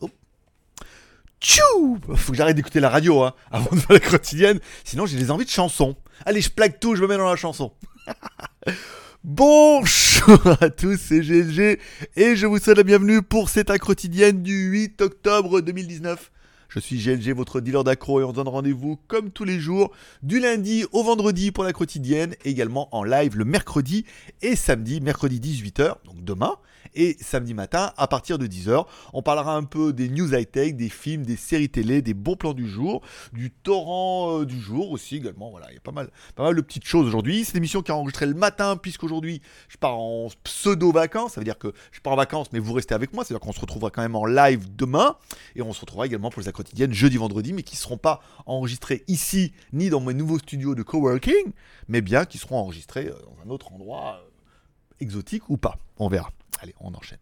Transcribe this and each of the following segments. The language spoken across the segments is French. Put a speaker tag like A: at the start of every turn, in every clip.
A: Oh. Tchou Faut que j'arrête d'écouter la radio hein, avant de faire la quotidienne, sinon j'ai des envies de chansons. Allez, je plaque tout, je me mets dans la chanson. Bonjour à tous, c'est GLG et je vous souhaite la bienvenue pour cette quotidienne du 8 octobre 2019. Je suis GLG, votre dealer d'accro et on se donne rendez-vous comme tous les jours du lundi au vendredi pour la quotidienne, également en live le mercredi et samedi, mercredi 18h, donc demain, et samedi matin à partir de 10h. On parlera un peu des news high-tech, des films, des séries télé, des bons plans du jour, du torrent euh, du jour aussi également. Voilà, il y a pas mal, pas mal de petites choses aujourd'hui. C'est une émission qui est enregistrée le matin puisqu'aujourd'hui je pars en pseudo-vacances. Ça veut dire que je pars en vacances mais vous restez avec moi. C'est-à-dire qu'on se retrouvera quand même en live demain et on se retrouvera également pour les quotidiennes jeudi, vendredi mais qui ne seront pas enregistrés ici ni dans mes nouveaux studios de coworking mais bien qui seront enregistrés euh, dans un autre endroit euh, exotique ou pas. On verra. Allez, on enchaîne.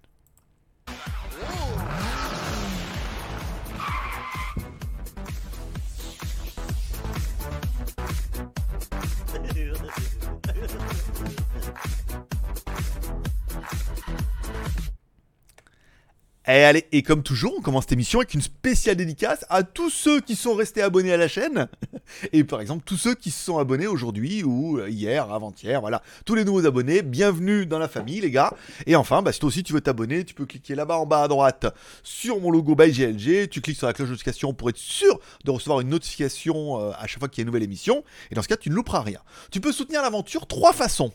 A: Et allez, et comme toujours, on commence cette émission avec une spéciale dédicace à tous ceux qui sont restés abonnés à la chaîne. Et par exemple, tous ceux qui se sont abonnés aujourd'hui ou euh, hier, avant-hier, voilà. Tous les nouveaux abonnés, bienvenue dans la famille, les gars. Et enfin, bah, si toi aussi tu veux t'abonner, tu peux cliquer là-bas en bas à droite sur mon logo by GLG. Tu cliques sur la cloche de notification pour être sûr de recevoir une notification euh, à chaque fois qu'il y a une nouvelle émission. Et dans ce cas, tu ne louperas rien. Tu peux soutenir l'aventure trois façons.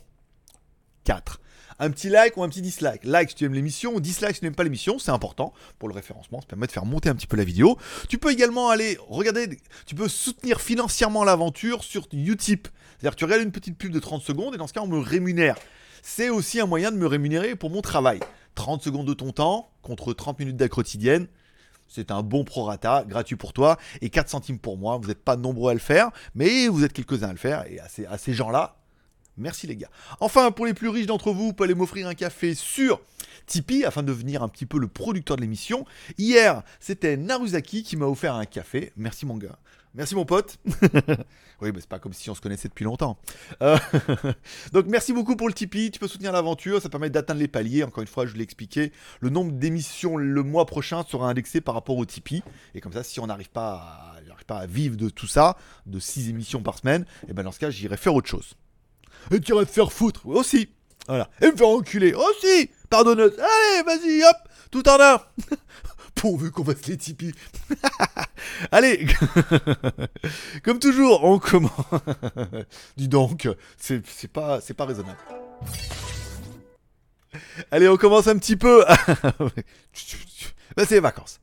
A: 4 un petit like ou un petit dislike. Like si tu aimes l'émission, dislike si tu n'aimes pas l'émission, c'est important pour le référencement, ça permet de faire monter un petit peu la vidéo. Tu peux également aller regarder, tu peux soutenir financièrement l'aventure sur Utip. C'est-à-dire que tu regardes une petite pub de 30 secondes et dans ce cas on me rémunère. C'est aussi un moyen de me rémunérer pour mon travail. 30 secondes de ton temps contre 30 minutes d'acte quotidienne. C'est un bon prorata, gratuit pour toi, et 4 centimes pour moi. Vous n'êtes pas nombreux à le faire, mais vous êtes quelques-uns à le faire, et à ces gens-là, Merci les gars. Enfin, pour les plus riches d'entre vous, vous pouvez aller m'offrir un café sur Tipeee afin de devenir un petit peu le producteur de l'émission. Hier, c'était Naruzaki qui m'a offert un café. Merci mon gars. Merci mon pote. oui, mais c'est pas comme si on se connaissait depuis longtemps. Euh, donc merci beaucoup pour le Tipeee. Tu peux soutenir l'aventure, ça permet d'atteindre les paliers. Encore une fois, je l'ai expliqué. Le nombre d'émissions le mois prochain sera indexé par rapport au Tipeee. Et comme ça, si on n'arrive pas, à... pas à vivre de tout ça, de 6 émissions par semaine, et eh ben dans ce cas, j'irai faire autre chose. Et tu irais te faire foutre aussi. Voilà. Et me faire enculer aussi. Pardonneuse. Allez, vas-y, hop, tout en un. Pourvu qu'on fasse les Tipeee. Allez, comme toujours, on commence. Dis donc, c'est pas, pas raisonnable. Allez, on commence un petit peu. Ben, c'est les vacances.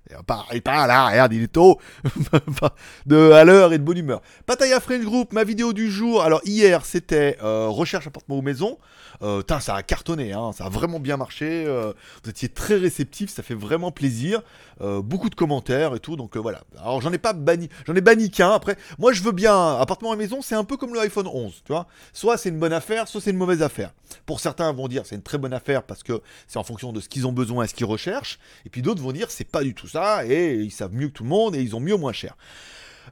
A: Il part, là, regarde, il est tôt, de, à l'heure et de bonne humeur. Pataya French Group, ma vidéo du jour. Alors hier, c'était euh, recherche appartement ou maison. Euh, ça a cartonné, hein, ça a vraiment bien marché. Euh, vous étiez très réceptif, ça fait vraiment plaisir. Euh, beaucoup de commentaires et tout, donc voilà. Alors j'en ai pas banni, j'en ai banni qu'un. Après, moi je veux bien appartement et maison, c'est un peu comme le iPhone 11, tu vois. Soit c'est une bonne affaire, soit c'est une mauvaise affaire. Pour certains vont dire c'est une très bonne affaire parce que c'est en fonction de ce qu'ils ont besoin et ce qu'ils recherchent. Et puis d'autres vont dire c'est pas du tout ça et ils savent mieux que tout le monde et ils ont mieux moins cher.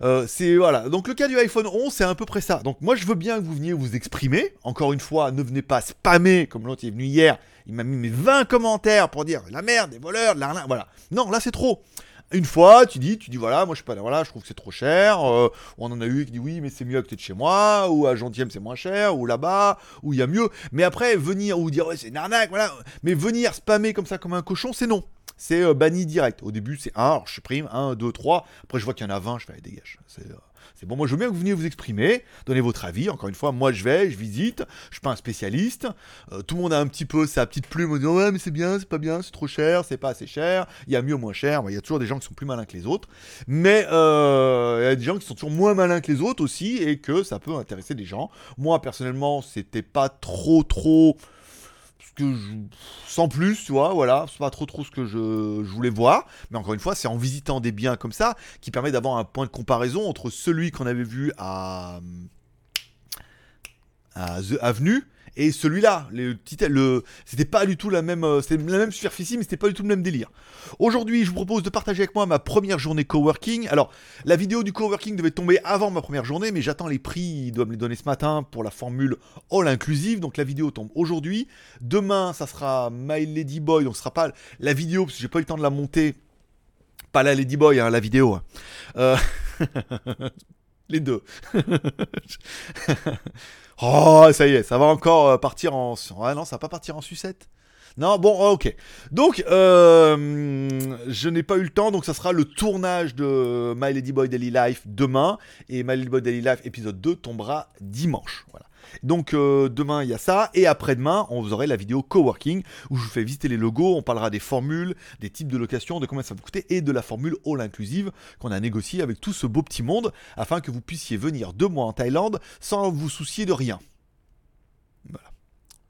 A: Euh, c'est voilà. Donc le cas du iPhone 11, c'est à peu près ça. Donc moi je veux bien que vous veniez vous exprimer. Encore une fois, ne venez pas spammer comme l'autre est venu hier. Il m'a mis mes 20 commentaires pour dire la merde, des voleurs, de l'arnaque. Voilà. Non, là c'est trop. Une fois, tu dis, tu dis voilà, moi je suis pas là, voilà, je trouve que c'est trop cher. Euh, on en a eu qui dit oui, mais c'est mieux à côté de chez moi, ou à Gentième c'est moins cher, ou là-bas, ou il y a mieux. Mais après venir ou dire ouais c'est une arnaque, voilà. Mais venir spammer comme ça comme un cochon, c'est non c'est euh, banni direct. Au début, c'est 1, alors je supprime 1, 2, 3. Après, je vois qu'il y en a 20, je fais, allez, dégage. Euh, c'est bon, moi je veux bien que vous veniez vous exprimer, donner votre avis. Encore une fois, moi je vais, je visite, je suis pas un spécialiste. Euh, tout le monde a un petit peu sa petite plume, en disant ouais, mais c'est bien, c'est pas bien, c'est trop cher, c'est pas assez cher, il y a mieux ou moins cher. Il y a toujours des gens qui sont plus malins que les autres, mais il y a des gens qui sont toujours moins malins que les autres aussi et que ça peut intéresser des gens. Moi personnellement, c'était pas trop trop sans plus, tu vois, voilà, c'est pas trop trop ce que je, voulais voir, mais encore une fois, c'est en visitant des biens comme ça qui permet d'avoir un point de comparaison entre celui qu'on avait vu à, à The Avenue Et celui-là, le, le, c'était pas du tout la même, euh, c'était la même superficie, mais c'était pas du tout le même délire. Aujourd'hui, je vous propose de partager avec moi ma première journée coworking. Alors, la vidéo du coworking devait tomber avant ma première journée, mais j'attends les prix, ils doivent me les donner ce matin pour la formule all inclusive. Donc la vidéo tombe aujourd'hui. Demain, ça sera My Lady Boy, donc ce sera pas la vidéo parce que j'ai pas eu le temps de la monter. Pas la Lady Boy, hein, la vidéo. Hein. Euh... les deux. oh, ça y est, ça va encore euh, partir en. Ah non, ça va pas partir en sucette. Non, bon, oh, ok. Donc, euh, je n'ai pas eu le temps, donc ça sera le tournage de My Lady Boy Daily Life demain, et My Lady Boy Daily Life épisode 2 tombera dimanche. Voilà. Donc euh, demain il y a ça et après-demain on vous aurait la vidéo coworking où je vous fais visiter les logos, on parlera des formules, des types de location, de combien ça va coûter et de la formule all inclusive qu'on a négociée avec tout ce beau petit monde afin que vous puissiez venir deux mois en Thaïlande sans vous soucier de rien. Voilà.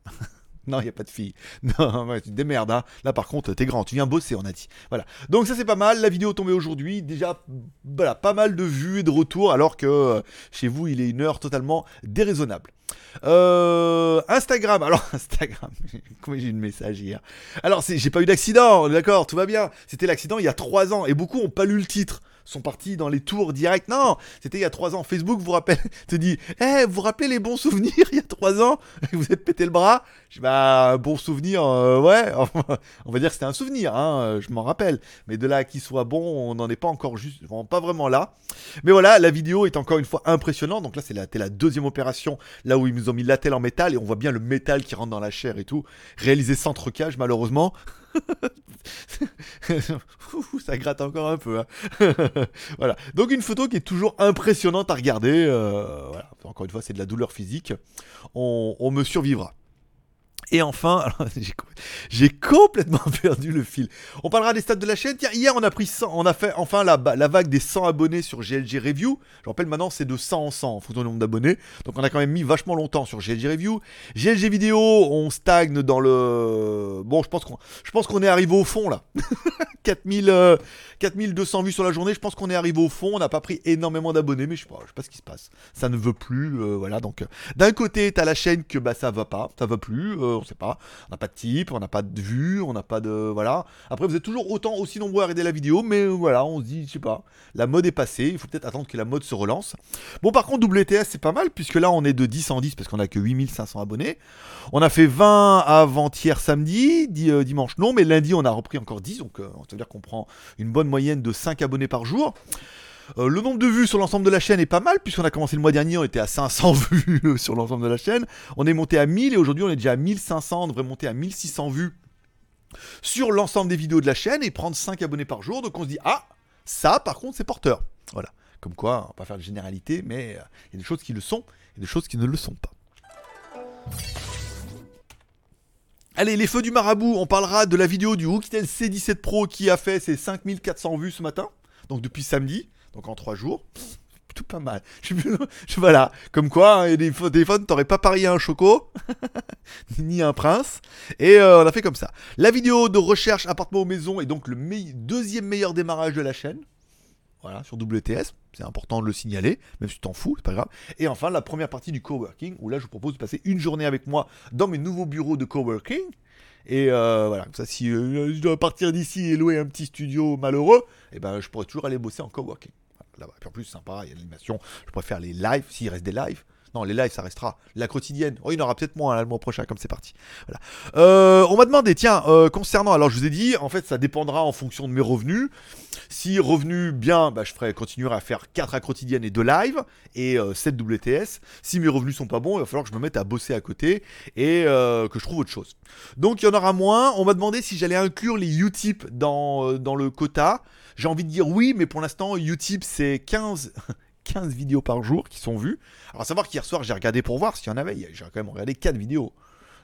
A: Non, il n'y a pas de fille. Non, ouais, tu te démerdes. Hein. Là, par contre, t'es grand. Tu viens bosser, on a dit. Voilà. Donc, ça, c'est pas mal. La vidéo tombée aujourd'hui. Déjà, voilà, pas mal de vues et de retours, alors que euh, chez vous, il est une heure totalement déraisonnable. Euh, Instagram, alors Instagram, comment j'ai eu une message hier? Alors j'ai pas eu d'accident, d'accord, tout va bien. C'était l'accident il y a 3 ans et beaucoup ont pas lu le titre sont partis dans les tours directs. Non, c'était il y a trois ans. Facebook vous rappelle, te dit, eh, vous vous rappelez les bons souvenirs il y a trois ans? Vous êtes pété le bras Je bah, bon souvenir, euh, ouais. on va dire que c'était un souvenir, hein, euh, je m'en rappelle. Mais de là qu'il soit bon, on n'en est pas encore juste, pas vraiment là. Mais voilà, la vidéo est encore une fois impressionnante. Donc là, c'est la, la deuxième opération, là où ils nous ont mis la telle en métal et on voit bien le métal qui rentre dans la chair et tout. Réalisé sans trucage, malheureusement. ça gratte encore un peu. Hein. voilà. Donc une photo qui est toujours impressionnante à regarder. Euh. Encore une fois, c'est de la douleur physique. on me survivra. Et enfin, j'ai complètement perdu le fil. On parlera des stats de la chaîne. Tiens, hier on a pris 100, on a fait enfin la, vague des 100 abonnés sur GLG Review. Je rappelle maintenant c'est de 100 en 100 en fonction du nombre d'abonnés. Donc on a quand même mis vachement longtemps sur GLG Review. GLG Vidéo, on stagne dans le... Bon, je pense qu'on est arrivé au fond là. 4000, 4200 euh, vues sur la journée, je pense qu'on est arrivé au fond. On n'a pas pris énormément d'abonnés, mais je sais sais pas ce qui se passe. Ça ne veut plus, euh, voilà. Donc d'un côté, t'as la chaîne que bah ça va pas, ça va plus on sait pas. On n'a pas de type, on n'a pas de vue, on n'a pas de. Voilà. Après, vous êtes toujours autant aussi nombreux à regarder la vidéo, mais voilà, on se dit, je sais pas, la mode est passée, il faut peut-être attendre que la mode se relance. Bon, par contre, WTS, c'est pas mal, puisque là, on est de 10 en 10 parce qu'on a que 8500 abonnés. On a fait 20 avant-hier samedi, euh, dimanche non, mais lundi, on a repris encore 10, donc euh, ça veut dire qu'on prend une bonne moyenne de 5 abonnés par jour. Euh, le nombre de vues sur l'ensemble de la chaîne est pas mal, puisqu'on a commencé le mois dernier, on était à 500 vues sur l'ensemble de la chaîne. On est monté à 1000 et aujourd'hui on est déjà à 1500, on devrait monter à 1600 vues sur l'ensemble des vidéos de la chaîne et prendre 5 abonnés par jour. Donc on se dit, ah, ça par contre c'est porteur. Voilà. Comme quoi, on va pas faire de généralité, mais euh, il y a des choses qui le sont et des choses qui ne le sont pas. Allez, les feux du marabout, on parlera de la vidéo du Hooktel C17 Pro qui a fait ses 5400 vues ce matin, donc depuis samedi donc en trois jours. Tout pas mal. Je, voilà, comme quoi, hein, a des t'aurais pas parié un choco, ni un prince, et euh, on a fait comme ça. La vidéo de recherche appartement aux maison est donc le deuxième meilleur démarrage de la chaîne. Voilà, sur WTS, c'est important de le signaler, même si tu t'en fous, c'est pas grave. Et enfin, la première partie du coworking, où là, je vous propose de passer une journée avec moi dans mes nouveaux bureaux de coworking. Et euh, voilà, comme ça, si euh, je dois partir d'ici et louer un petit studio malheureux, eh ben, je pourrais toujours aller bosser en coworking. Là-bas. Puis en plus, sympa, il y a l'animation. Je préfère les lives, s'il reste des lives. Non, les lives, ça restera. La quotidienne. Oh, il y en aura peut-être moins le mois prochain, comme c'est parti. Voilà. Euh, on m'a demandé, tiens, euh, concernant. Alors, je vous ai dit, en fait, ça dépendra en fonction de mes revenus. Si revenus bien, bah, je ferai continuer à faire 4 à quotidienne et 2 lives et 7 euh, WTS. Si mes revenus sont pas bons, il va falloir que je me mette à bosser à côté et que je trouve autre chose. Donc, il y en aura moins. On m'a demandé si j'allais inclure les Utip dans, dans le quota. J'ai envie de dire oui, mais pour l'instant, Utip, c'est 15. 15 vidéos par jour qui sont vues. Alors, à savoir qu'hier soir, j'ai regardé pour voir s'il y en avait. J'ai quand même regardé 4 vidéos.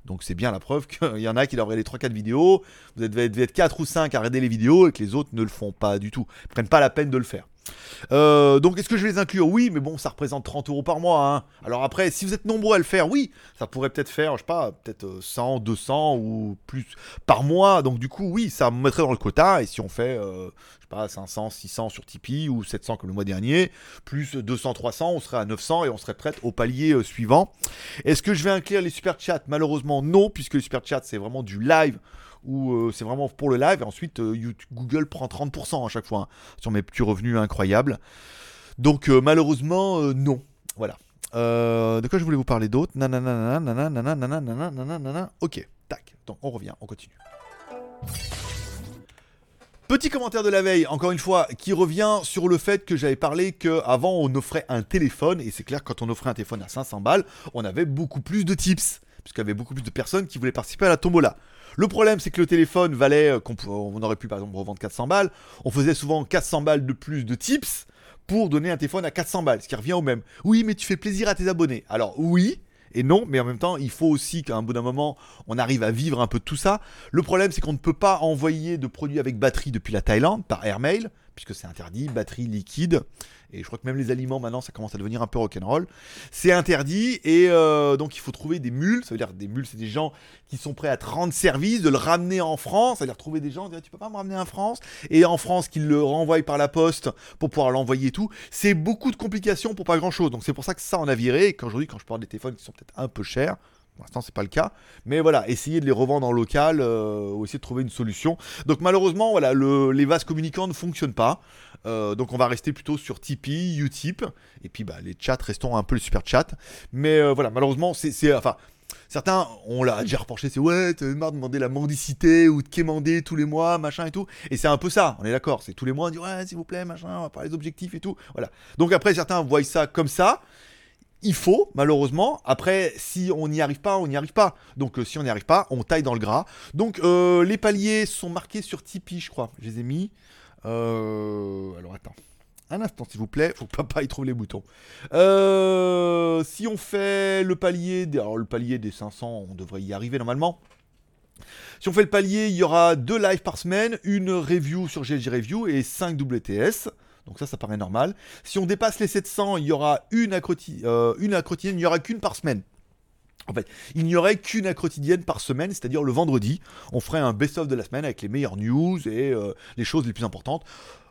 A: Donc, c'est bien la preuve qu'il y en a qui doivent regarder 3-4 vidéos. Vous devez être 4 ou 5 à regarder les vidéos et que les autres ne le font pas du tout. Prennent pas la peine de le faire. Euh, donc est-ce que je vais les inclure? Oui, mais bon, ça représente 30 euros par mois. hein. Alors après, si vous êtes nombreux à le faire, oui, ça pourrait peut-être faire, je sais pas, peut-être euh, 100, 200 ou plus par mois. Donc du coup, oui, ça me mettrait dans le quota. Et si on fait, euh, je sais pas, 500, 600 sur Tipeee ou 700 comme le mois dernier, plus 200, 300, on serait à 900 et on serait prête au palier euh, suivant. Est-ce que je vais inclure les super chats? Malheureusement, non, puisque les super chats, c'est vraiment du live ou euh, c'est vraiment pour le live. Et ensuite, euh, Google prend 30% à chaque fois hein, sur mes petits revenus incroyables. Donc euh, malheureusement, non. Voilà. De quoi je voulais vous parler d'autre? Nanana, nanana, nanana, nanana. Ok, tac. Donc on revient, on continue. Petit commentaire de la veille, encore une fois, qui revient sur le fait que j'avais parlé qu'avant on offrait un téléphone, et c'est clair quand on offrait un téléphone à 500 balles, on avait beaucoup plus de tips, puisqu'il y avait beaucoup plus de personnes qui voulaient participer à la tombola. Le problème, c'est que le téléphone valait, euh, qu'on aurait pu par exemple revendre 400 balles, on faisait souvent 400 balles de plus de tips pour donner un téléphone à 400 balles, ce qui revient au même. Oui, mais tu fais plaisir à tes abonnés. Alors oui et non, mais en même temps, il faut aussi qu'à un bout d'un moment, on arrive à vivre un peu de tout ça. Le problème, c'est qu'on ne peut pas envoyer de produits avec batterie depuis la Thaïlande par airmail, puisque c'est interdit, batterie liquide. Et je crois que même les aliments maintenant, ça commence à devenir un peu rock'n'roll. C'est interdit, et euh, donc il faut trouver des mules. Ça veut dire des mules, c'est des gens qui sont prêts à te rendre service, de le ramener en France. C'est-à-dire trouver des gens, dire tu peux pas me ramener en France, et en France qu'ils le renvoient par la poste pour pouvoir l'envoyer et tout. C'est beaucoup de complications pour pas grand-chose. Donc c'est pour ça que ça on a viré. Et qu'aujourd'hui, quand je parle des téléphones qui sont peut-être un peu chers. Pour l'instant, c'est pas le cas. Mais voilà, essayer de les revendre en local euh, ou essayer de trouver une solution. Donc malheureusement, voilà, le- les vases communicants ne fonctionnent pas. Euh, donc on va rester plutôt sur Tipeee, Utip. Et puis bah, les chats, restons un peu le super chat. Mais euh, voilà, malheureusement, c'est- Enfin. Certains, on l'a déjà reproché, c'est ouais, t'as marre de demander la mendicité ou de quémander tous les mois, machin et tout. Et c'est un peu ça, on est d'accord. C'est tous les mois, on dit ouais, s'il vous plaît, machin, on va parler des objectifs et tout. Voilà. Donc après, certains voient ça comme ça. Il faut, malheureusement. Après, si on n'y arrive pas, on n'y arrive pas. Donc, euh, si on n'y arrive pas, on taille dans le gras. Donc, euh, les paliers sont marqués sur Tipeee, je crois. Je les ai mis. Euh, alors, attends. Un instant, s'il vous plaît. Faut que papa y trouve les boutons. Si on fait le palier, alors le palier des 500, on devrait y arriver normalement. Si on fait le palier, il y aura deux lives par semaine, une review sur GLG Review et 5 WTS. Donc ça, ça paraît normal. Si on dépasse les 700, il y aura une à, euh, une quotidienne, il n'y aura qu'une par semaine. En fait, il n'y aurait qu'une à quotidienne par semaine, c'est-à-dire le vendredi. On ferait un best-of de la semaine avec les meilleures news et euh, les choses les plus importantes.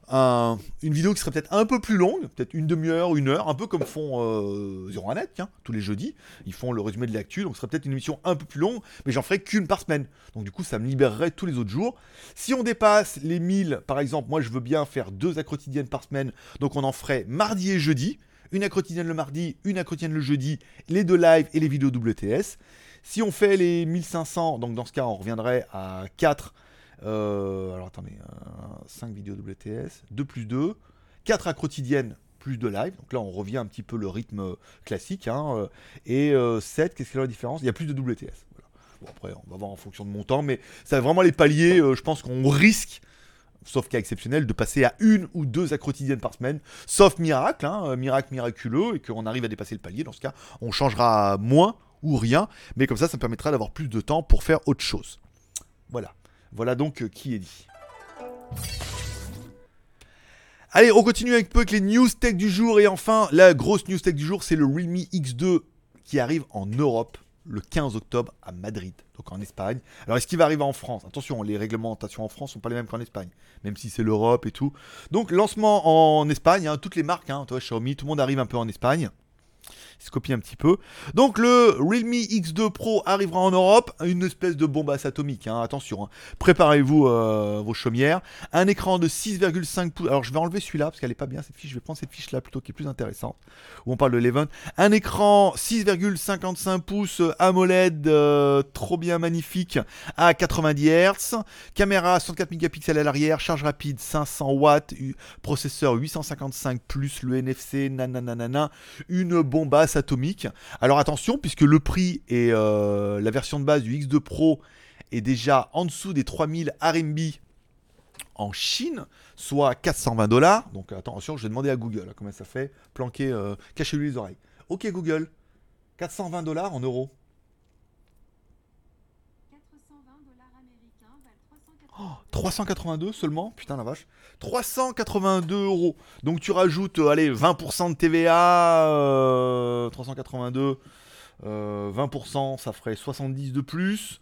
A: Un- une vidéo qui serait peut-être un peu plus longue, peut-être une demi-heure, une heure, un peu comme font euh, Zero Net, tous les jeudis. Ils font le résumé de l'actu, donc ce serait peut-être une émission un peu plus longue, mais j'en ferai qu'une par semaine. Donc du coup, ça me libérerait tous les autres jours. Si on dépasse les 1000, par exemple, moi je veux bien faire deux à par semaine, donc on en ferait mardi et jeudi. Une à le mardi, une à le jeudi, les deux lives et les vidéos WTS. Si on fait les 1500, donc dans ce cas on reviendrait à 4. Euh, alors attendez, 5 vidéos WTS, 2 plus 2, 4 à quotidienne plus de live. Donc là on revient un petit peu le rythme euh, classique. hein, euh, et 7, qu'est-ce qu'il y a la différence? Il y a plus de WTS. Voilà. Bon après on va voir en fonction de mon temps, mais c'est vraiment les paliers, je pense qu'on risque sauf cas exceptionnel, de passer à une ou deux à quotidienne par semaine, sauf miracle, hein, miracle miraculeux, et qu'on arrive à dépasser le palier. Dans ce cas, on changera moins ou rien, mais comme ça, ça me permettra d'avoir plus de temps pour faire autre chose. Voilà. Voilà donc euh, qui est dit. Allez, on continue un peu avec les news tech du jour, et enfin, la grosse news tech du jour, c'est le Realme X2 qui arrive en Europe le 15 octobre à Madrid, donc en Espagne. Alors est-ce qu'il va arriver en France? Attention, les réglementations en France sont pas les mêmes qu'en Espagne, même si c'est l'Europe et tout. Donc lancement en Espagne, hein, toutes les marques, hein, toi Xiaomi, tout le monde arrive un peu en Espagne. Se un petit peu. Donc le Realme X2 Pro arrivera en Europe, une espèce de bombasse atomique, hein, attention. hein. Préparez-vous euh, vos chaumières. Un écran de 6,5 pouces. Alors je vais enlever celui-là parce qu'elle est pas bien cette fiche. Je vais prendre cette fiche là plutôt qui est plus intéressante. Où on parle de l'Event. Un écran 6,55 pouces AMOLED euh, trop bien magnifique à 90 Hz. Caméra 64 mégapixels à l'arrière. Charge rapide 500 watts. Processeur 855 plus le NFC. Nananana. Une bombasse atomique. Alors attention puisque le prix et euh, la version de base du X2 Pro est déjà en dessous des 3000 RMB en Chine, soit 420 dollars. Donc attention, je vais demander à Google hein, comment ça fait. Planquer, euh, cachez-lui les oreilles. Ok Google, 420 dollars en euros.
B: 420
A: 382 seulement Putain la vache. 382 euros. Donc tu rajoutes, euh, allez, 20% de TVA. 382. 20%, ça ferait 70 de plus.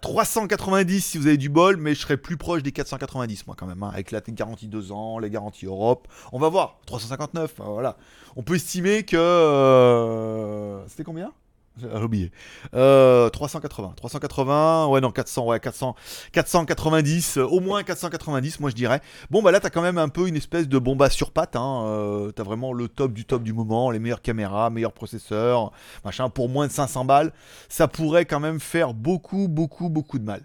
A: 390 si vous avez du bol, mais je serais plus proche des 490 moi quand même, hein, avec la garantie 2 ans, les garanties Europe. On va voir, 359, voilà. On peut estimer que... Euh, c'était combien? J'ai oublié. 380. 380, ouais, non, 400, ouais, 400, 490, euh, au moins 490, moi je dirais. Bon, bah là, t'as quand même un peu une espèce de bomba sur patte. Hein, euh, t'as vraiment le top du top du moment, les meilleures caméras, meilleurs processeurs, machin, pour moins de 500 balles. Ça pourrait quand même faire beaucoup, beaucoup, beaucoup de mal.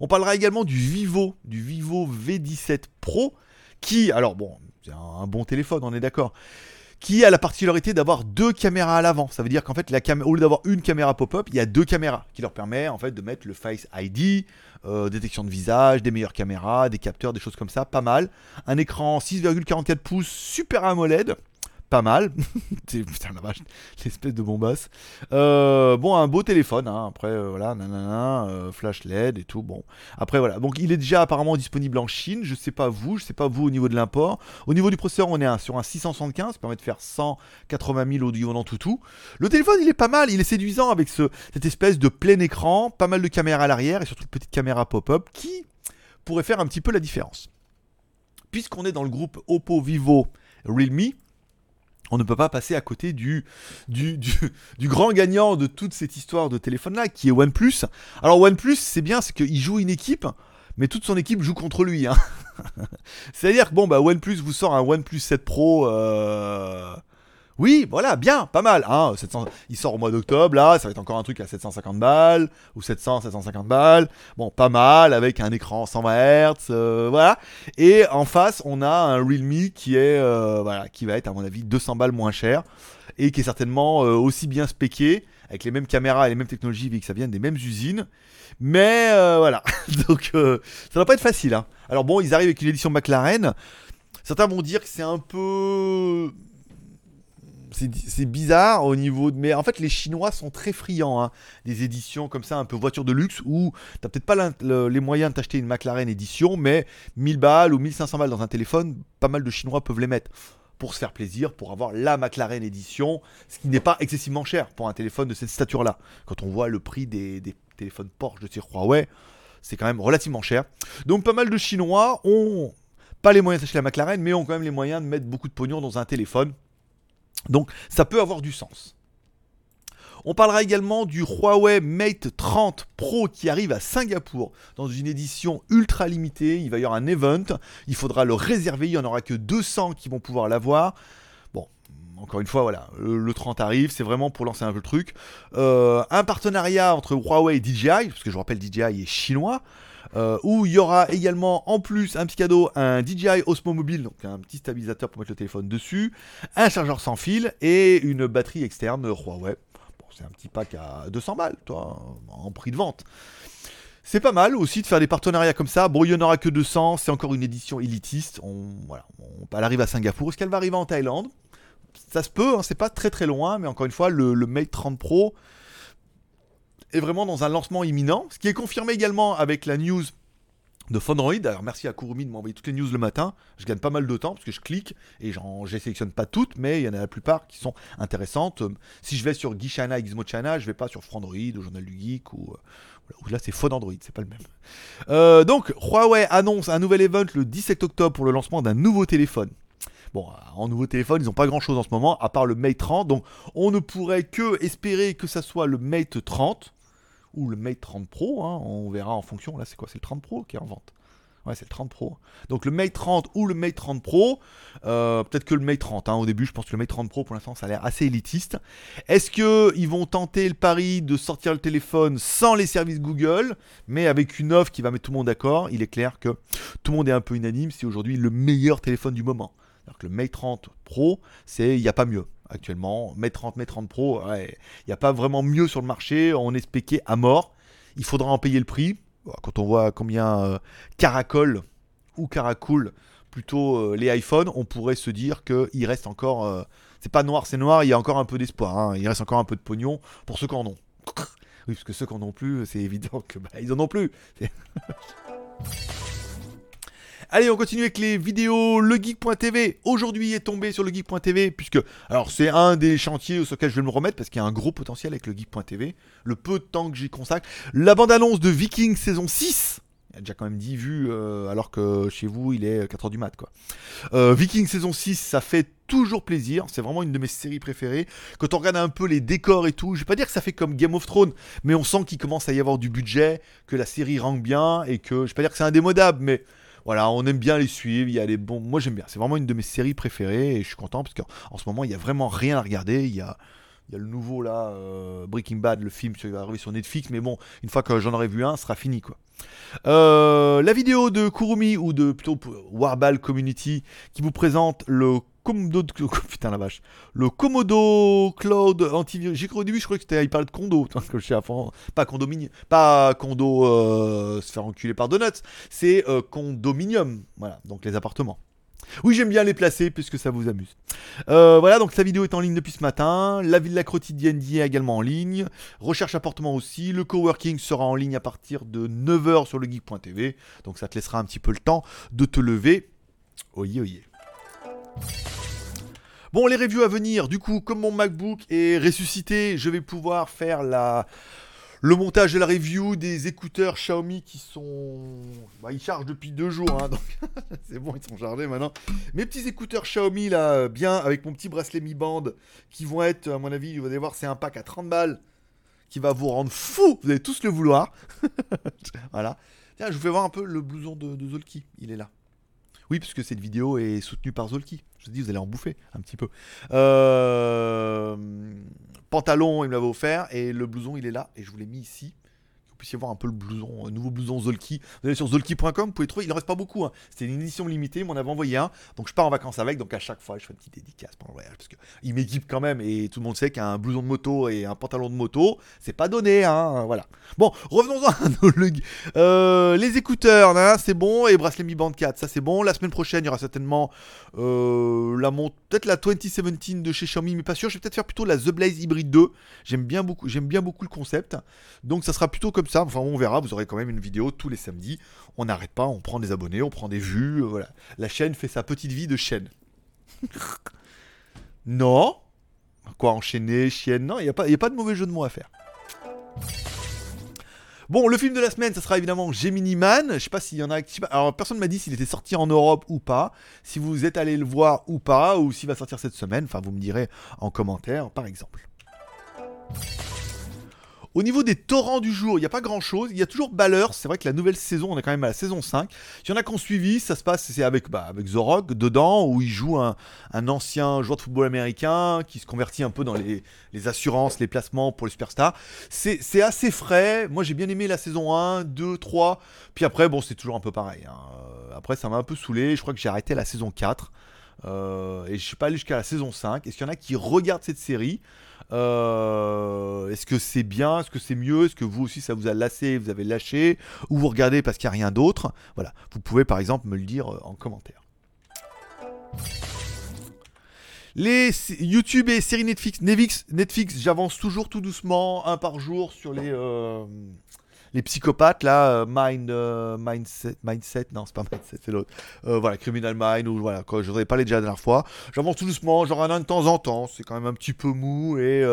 A: On parlera également du Vivo, du Vivo V17 Pro, qui, alors bon, c'est un bon téléphone, on est d'accord qui a la particularité d'avoir deux caméras à l'avant. Ça veut dire qu'en fait, la au lieu d'avoir une caméra pop-up, il y a deux caméras qui leur permet en fait de mettre le Face ID, euh, détection de visage, des meilleures caméras, des capteurs, des choses comme ça, pas mal. Un écran 6,44 pouces Super AMOLED pas mal. Putain la vache, l'espèce de bombasse. Euh, bon, un beau téléphone, hein. après euh, voilà, nanana, euh, flash LED et tout. Bon, après voilà, donc il est déjà apparemment disponible en Chine. Je sais pas vous, je sais pas vous au niveau de l'import. Au niveau du processeur, on est sur un 675, ça permet de faire 180 000 audio dans tout tout. Le téléphone, il est pas mal, il est séduisant avec ce, cette espèce de plein écran, pas mal de caméras à l'arrière et surtout une petite caméra pop-up qui pourrait faire un petit peu la différence. Puisqu'on est dans le groupe Oppo, Vivo, Realme on ne peut pas passer à côté du, du, grand gagnant de toute cette histoire de téléphone-là, qui est OnePlus. Alors OnePlus, c'est bien, c'est qu'il joue une équipe, mais toute son équipe joue contre lui. Hein. C'est-à-dire que bon, bah OnePlus vous sort un OnePlus 7 Pro. Euh, oui, voilà, bien, pas mal. Hein, il sort au mois d'octobre, là, ça va être encore un truc à 750 balles, ou 700, 750 balles. Bon, pas mal, avec un écran 120 Hz, euh, voilà. Et en face, on a un Realme qui est, euh, voilà, qui va être, à mon avis, 200 balles moins cher, et qui est certainement euh, aussi bien spéqué, avec les mêmes caméras et les mêmes technologies, vu que ça vient des mêmes usines. Mais voilà, donc ça va pas être facile. Hein. Alors bon, ils arrivent avec une édition McLaren. Certains vont dire que c'est un peu c'est bizarre au niveau de. Mais en fait, les Chinois sont très friands hein, des éditions comme ça, un peu voiture de luxe, où t'as peut-être pas les moyens de t'acheter une McLaren édition, mais 1000 balles ou 1500 balles dans un téléphone, pas mal de Chinois peuvent les mettre pour se faire plaisir, pour avoir la McLaren édition, ce qui n'est pas excessivement cher pour un téléphone de cette stature-là. Quand on voit le prix des, téléphones Porsche de chez Huawei, c'est quand même relativement cher. Donc pas mal de Chinois ont pas les moyens d'acheter la McLaren, mais ont quand même les moyens de mettre beaucoup de pognon dans un téléphone. Donc ça peut avoir du sens. On parlera également du Huawei Mate 30 Pro qui arrive à Singapour dans une édition ultra limitée. Il va y avoir un event, il faudra le réserver, il n'y en aura que 200 qui vont pouvoir l'avoir. Bon, encore une fois, voilà, le, 30 arrive, c'est vraiment pour lancer un peu le truc. Euh, un partenariat entre Huawei et DJI, parce que je vous rappelle, DJI est chinois. Euh, où il y aura également en plus un petit cadeau, un DJI Osmo Mobile, donc un petit stabilisateur pour mettre le téléphone dessus, un chargeur sans fil et une batterie externe Huawei. C'est un petit pack à 200 balles, toi, en prix de vente. C'est pas mal aussi de faire des partenariats comme ça. Bon, il n'y en aura que 200, c'est encore une édition élitiste. On, elle arrive à Singapour. Est-ce qu'elle va arriver en Thaïlande? Ça se peut, hein, c'est pas très très loin, mais encore une fois, le, le Mate 30 Pro, est vraiment dans un lancement imminent, ce qui est confirmé également avec la news de Phonroid. Alors merci à Kurumi de m'envoyer toutes les news le matin. Je gagne pas mal de temps parce que je clique et j'en sélectionne pas toutes, mais il y en a la plupart qui sont intéressantes. Si je vais sur Gishana, Gizmo Chana, je vais pas sur Frandroid ou Journal du Geek ou, euh, là c'est Phone Android, c'est pas le même. Euh, donc Huawei annonce un nouvel event le 17 octobre pour le lancement d'un nouveau téléphone. Bon, en nouveau téléphone, ils n'ont pas grand chose en ce moment, à part le Mate 30. Donc, on ne pourrait que espérer que ça soit le Mate 30 ou le Mate 30 Pro, hein, on verra en fonction, là c'est quoi, c'est le 30 Pro qui est en vente. Ouais, c'est le 30 Pro. Donc le Mate 30 ou le Mate 30 Pro, euh, peut-être que le Mate 30. Hein, au début, je pense que le Mate 30 Pro, pour l'instant, ça a l'air assez élitiste. Est-ce qu'ils vont tenter le pari de sortir le téléphone sans les services Google, mais avec une offre qui va mettre tout le monde d'accord? Il est clair que tout le monde est un peu unanime. C'est aujourd'hui le meilleur téléphone du moment. Alors que le Mate 30 Pro, c'est il n'y a pas mieux actuellement. Mate 30, Mate 30 Pro, il n'y a pas vraiment mieux sur le marché. On est spéqué à mort. Il faudra en payer le prix. Quand on voit combien euh, ou caracoule plutôt euh, les iPhones, on pourrait se dire qu'il reste encore. Euh, c'est pas noir, c'est noir, il y a encore un peu d'espoir. Hein. Il reste encore un peu de pognon pour ceux qui en ont. Oui, parce que ceux qui en ont plus, c'est évident que bah, en ont plus. Allez, on continue avec les vidéos. Legeek.tv aujourd'hui est tombé sur legeek.tv puisque alors c'est un des chantiers sur lesquels je vais me remettre parce qu'il y a un gros potentiel avec legeek.tv. Le peu de temps que j'y consacre. La bande-annonce de Viking saison 6 il a déjà quand même 10 vues euh, alors que chez vous il est 4h du mat quoi. Euh, Viking saison 6 ça fait toujours plaisir, c'est vraiment une de mes séries préférées. Quand on regarde un peu les décors et tout, je vais pas dire que ça fait comme Game of Thrones, mais on sent qu'il commence à y avoir du budget, que la série rank bien et que je vais pas dire que c'est indémodable mais voilà, on aime bien les suivre, il y a les bons moi j'aime bien, c'est vraiment une de mes séries préférées et je suis content parce qu'en ce moment il y a vraiment rien à regarder, il y a il y a le nouveau là, euh, Breaking Bad, le film qui va arriver sur Netflix, mais bon, une fois que j'en aurai vu un, ce sera fini quoi. Euh, la vidéo de Kurumi ou de plutôt Warball Community qui vous présente le Komodo, putain la vache, le Komodo Cloud antivirus. J'ai cru au début, je croyais que c'était, il parlait de condo, que je sais pas condominium, pas condo euh, se faire enculer par donuts, c'est condominium, voilà, donc les appartements. Oui, j'aime bien les placer puisque ça vous amuse. Euh, voilà, donc sa vidéo est en ligne depuis ce matin. La villa quotidienne d'y est également en ligne. Recherche appartement aussi. Le coworking sera en ligne à partir de 9h sur le geek.tv. Donc ça te laissera un petit peu le temps de te lever. Oye, oye. Bon, les reviews à venir. Du coup, comme mon MacBook est ressuscité, je vais pouvoir faire la le montage et la review des écouteurs Xiaomi qui sont. Bah, ils chargent depuis deux jours, hein, donc c'est bon, ils sont chargés maintenant. Mes petits écouteurs Xiaomi là, bien, avec mon petit bracelet Mi Band, qui vont être, à mon avis, vous allez voir, c'est un pack à 30 balles qui va vous rendre fou. Vous allez tous le vouloir. voilà. Tiens, je vous fais voir un peu le blouson de Zolki. Il est là. Oui, puisque cette vidéo est soutenue par Zolki. Je vous dis, vous allez en bouffer un petit peu. Euh, pantalon, il me l'avait offert. Et le blouson, il est là. Et je vous l'ai mis ici puissiez voir un peu le blouson, un nouveau blouson Zolki. Vous allez sur zolki.com, vous pouvez trouver. Il en reste pas beaucoup. Hein. C'était une édition limitée, mais on avait envoyé un. Donc je pars en vacances avec. Donc à chaque fois, je fais une petite dédicace pendant le voyage. Parce qu'il m'équipe quand même. Et tout le monde sait qu'un blouson de moto et un pantalon de moto, c'est pas donné. Hein. Voilà. Bon, revenons-en à nos euh, Les écouteurs, c'est bon. Et bracelet Mi Band 4, ça c'est bon. La semaine prochaine, il y aura certainement euh, la peut-être la 2017 de chez Xiaomi, mais pas sûr. Je vais peut-être faire plutôt la The Blaze Hybrid 2. J'aime bien beaucoup, j'aime bien beaucoup le concept. Donc ça sera plutôt comme ça. Enfin, on verra. Vous aurez quand même une vidéo tous les samedis. On n'arrête pas. On prend des abonnés, on prend des vues. Euh, voilà. La chaîne fait sa petite vie de chaîne. non. Quoi, enchaîner, chienne? Non, il n'y a, pas, a pas de mauvais jeu de mots à faire. Bon, le film de la semaine, ça sera évidemment Gemini Man. Je sais pas s'il y en a. Alors, personne m'a dit s'il était sorti en Europe ou pas. Si vous êtes allé le voir ou pas, ou s'il va sortir cette semaine. Enfin, vous me direz en commentaire, par exemple. Au niveau des torrents du jour, il n'y a pas grand chose. Il y a toujours Ballers. C'est vrai que la nouvelle saison, on est quand même à la saison 5. Il y en a qui ont suivi, ça se passe, c'est avec, bah, avec Zorok dedans, où il joue un, ancien joueur de football américain qui se convertit un peu dans les, assurances, les placements pour les superstars. C'est assez frais. Moi, j'ai bien aimé la saison 1, 2, 3. Puis après, bon, c'est toujours un peu pareil. Hein. Après, ça m'a un peu saoulé. Je crois que j'ai arrêté la saison 4. Euh, et je suis pas allé jusqu'à la saison 5. Est-ce qu'il y en a qui regardent cette série euh, Est-ce que c'est bien? Est-ce que c'est mieux? Est-ce que vous aussi ça vous a lassé Vous avez lâché? Ou vous regardez parce qu'il n'y a rien d'autre? Voilà, vous pouvez par exemple me le dire euh, en commentaire. Les YouTube et séries Netflix, Netflix, Netflix j'avance toujours tout doucement, un par jour sur les, les psychopathes là, euh, Mind, euh, Mindset, Mindset, non c'est pas Mindset, c'est l'autre. Euh, voilà, Criminal Mind ou voilà, quoi, je vous avais parlé déjà la dernière fois. J'avance tout doucement, j'en ai un de temps en temps, c'est quand même un petit peu mou et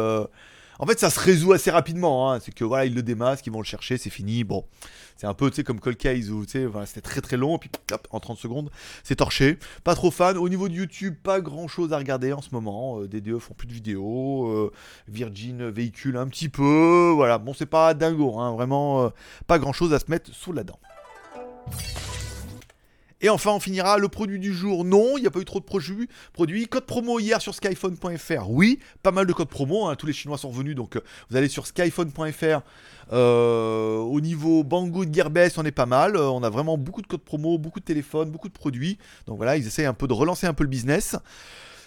A: en fait, ça se résout assez rapidement. Hein. C'est que voilà, ils le démasquent, ils vont le chercher, c'est fini. Bon, c'est un peu comme Cold Case c'était très très long, et puis en 30 secondes, c'est torché. Pas trop fan. Au niveau de YouTube, pas grand chose à regarder en ce moment. Euh, DDE font plus de vidéos. Euh, Virgin véhicule un petit peu. Voilà, bon, c'est pas dingo, hein. vraiment euh, pas grand chose à se mettre sous la dent. Et enfin, on finira le produit du jour. Non, il n'y a pas eu trop de produits. Code promo hier sur skyphone.fr. Oui, pas mal de codes promo. Hein. Tous les Chinois sont revenus. Donc, euh, vous allez sur skyphone.fr. Euh, au niveau Banggood, Gearbest, on est pas mal. Euh, on a vraiment beaucoup de codes promo, beaucoup de téléphones, beaucoup de produits. Donc voilà, ils essayent un peu de relancer un peu le business.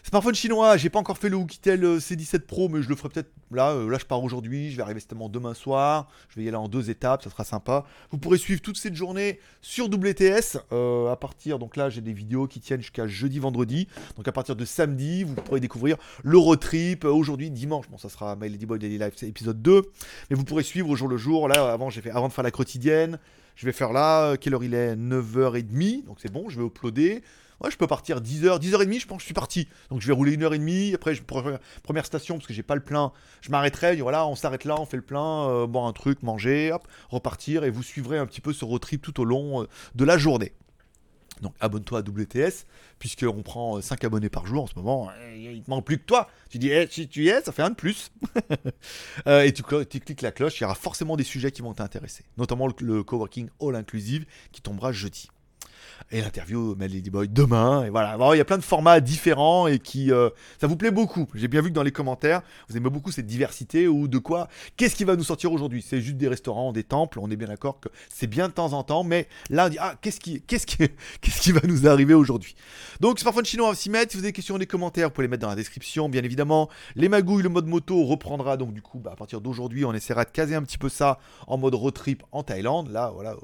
A: Smartphone chinois, j'ai pas encore fait le Oukitel euh, C17 Pro, mais je le ferai peut-être là. euh, là, je pars aujourd'hui, je vais arriver certainement demain soir. Je vais y aller en deux étapes, ça sera sympa. Vous pourrez suivre toute cette journée sur WTS euh, à partir. Donc là, j'ai des vidéos qui tiennent jusqu'à jeudi, vendredi. Donc à partir de samedi, vous pourrez découvrir le road trip. Aujourd'hui, dimanche, bon, ça sera My Lady Boy Daily Life, épisode 2. Mais vous pourrez suivre au jour le jour. Là, avant, j'ai fait avant de faire la quotidienne. Je vais faire là, quelle heure il est? 9h30, donc c'est bon, je vais uploader. Ouais, je peux partir 10h, 10h30, je pense je suis parti. Donc je vais rouler 1h30, après je première, première station parce que j'ai pas le plein. Je m'arrêterai, voilà, on s'arrête là, on fait le plein, euh, boire un truc, manger, hop, repartir et vous suivrez un petit peu ce road trip tout au long euh, de la journée. Donc abonne-toi à WTS, puisqu'on prend 5 abonnés par jour en ce moment. euh, Il te manque plus que toi. Tu dis, eh, si tu y es, ça fait un de plus. Euh, et tu cliques la cloche, il y aura forcément des sujets qui vont t'intéresser. Notamment le, le coworking all inclusive qui tombera jeudi. Et l'interview Mel Ladyboy demain. Et voilà, Bon, il y a plein de formats différents et qui euh, ça vous plaît beaucoup. J'ai bien vu que dans les commentaires, vous aimez beaucoup cette diversité ou de quoi. Qu'est-ce qui va nous sortir aujourd'hui? C'est juste des restaurants, des temples. On est bien d'accord que c'est bien de temps en temps, mais là on dit ah qu'est-ce qui, qu'est-ce qui, qu'est-ce qui va nous arriver aujourd'hui? Donc smartphone chinois à s'y mettre. Si vous avez des questions ou des commentaires, vous pouvez les mettre dans la description, bien évidemment. Les magouilles, le mode moto reprendra donc du coup bah, à partir d'aujourd'hui, on essaiera de caser un petit peu ça en mode road trip en Thaïlande. Là voilà, euh,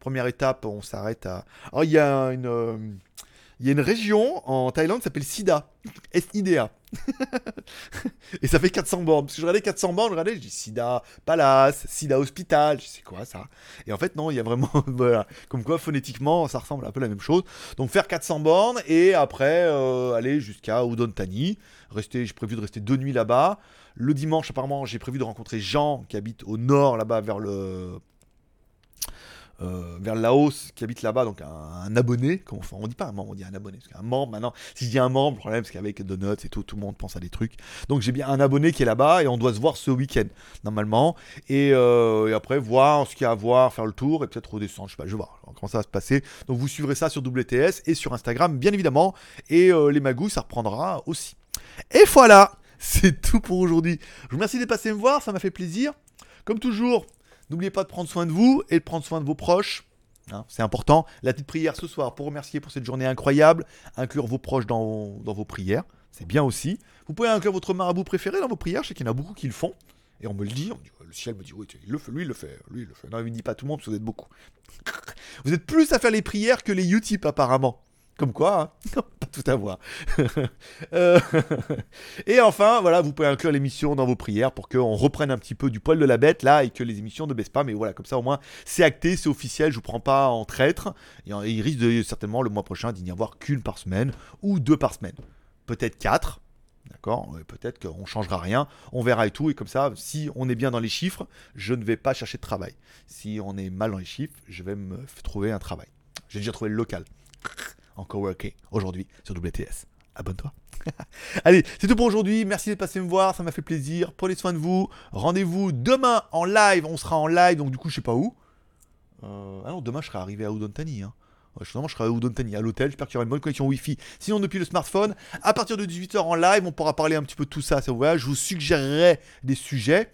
A: première étape, on s'arrête à. Oh une euh, il y a une région en Thaïlande s'appelle Sida. S-I-D-A. et ça fait 400 bornes. Parce que je regardais 400 bornes, je regardais, je dis Sida Palace, Sida Hospital. Je sais quoi ça? Et en fait, non, il y a vraiment. voilà. Comme quoi, phonétiquement, ça ressemble un peu la même chose. Donc, faire 400 bornes et après, euh, aller jusqu'à Udon Thani. J'ai prévu de rester deux nuits là-bas. Le dimanche, apparemment, j'ai prévu de rencontrer Jean qui habite au nord, là-bas, vers le euh, vers le Laos qui habite là-bas, donc un, un abonné, comment enfin, on dit pas un membre, on dit un abonné, parce qu'un membre maintenant, si je dis un membre, le problème c'est qu'avec Donuts et tout, tout le monde pense à des trucs. Donc j'ai bien un abonné qui est là-bas et on doit se voir ce week-end normalement, et, euh, et après voir ce qu'il y a à voir, faire le tour et peut-être redescendre, je sais pas, je vais voir comment ça va se passer. Donc vous suivrez ça sur WTS et sur Instagram bien évidemment, et euh, les magouilles ça reprendra aussi. Et voilà, c'est tout pour aujourd'hui. Je vous remercie d'être passé me voir, ça m'a fait plaisir. Comme toujours, N'oubliez pas de prendre soin de vous et de prendre soin de vos proches. Hein, c'est important. La petite prière ce soir pour remercier pour cette journée incroyable. Inclure vos proches dans, vos prières. C'est bien aussi. Vous pouvez inclure votre marabout préféré dans vos prières. Je sais qu'il y en a beaucoup qui le font. Et on me le dit. On dit le ciel me dit oui, le fait, lui, il le fait. Lui, il le fait. Non, il ne dit pas tout le monde parce que vous êtes beaucoup. Vous êtes plus à faire les prières que les Utip apparemment. Comme quoi, hein pas tout à voir. Euh, et enfin, voilà, vous pouvez inclure l'émission dans vos prières pour qu'on reprenne un petit peu du poil de la bête là et que les émissions ne baissent pas. Mais voilà, comme ça au moins c'est acté, c'est officiel, je vous prends pas en traître. Et en- il risque certainement le mois prochain d'y avoir qu'une par semaine ou deux par semaine. Peut-être quatre. D'accord Peut-être qu'on changera rien, on verra et tout. Et comme ça, si on est bien dans les chiffres, je ne vais pas chercher de travail. Si on est mal dans les chiffres, je vais me trouver un travail. J'ai déjà trouvé le local en coworking aujourd'hui sur WTS. Abonne-toi. Allez, c'est tout pour aujourd'hui. Merci d'être passé me voir, ça m'a fait plaisir. Prenez soin de vous. Rendez-vous demain en live. On sera en live, donc du coup, je sais pas où. Euh, ah demain, je serai arrivé à Udon. Hein. Je- serai à Udon à l'hôtel. J'espère qu'il y aura une bonne connexion Wi-Fi. Sinon, depuis le smartphone, à partir de 18h en live, on pourra parler un petit peu de tout ça. ça. Je vous suggérerai des sujets.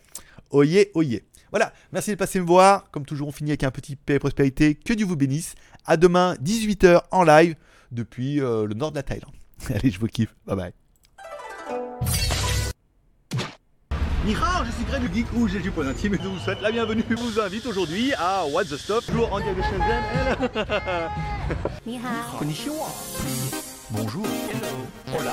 A: Oyez, oyez. Voilà, merci de passer me voir. Comme toujours, on finit avec un petit paix et prospérité. Que Dieu vous bénisse. À demain, 18h en live depuis euh, le nord de la Thaïlande. Allez, je vous kiffe. Bye bye. Nihao, je suis Greg du Geek ou j'ai du point intime et je vous souhaite la bienvenue. Je vous invite aujourd'hui à What the Stuff, toujours en de Shenzhen. Nihao. Bonjour.
B: Hello. Hola.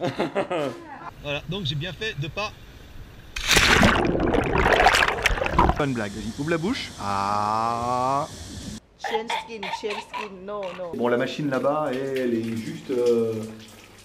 A: voilà, donc j'ai bien fait de pas. Bonne blague, vas-y, ouvre la bouche. Ah.
C: Chain skin, skin, no, no.
A: Bon, la machine là-bas, elle est juste. euh,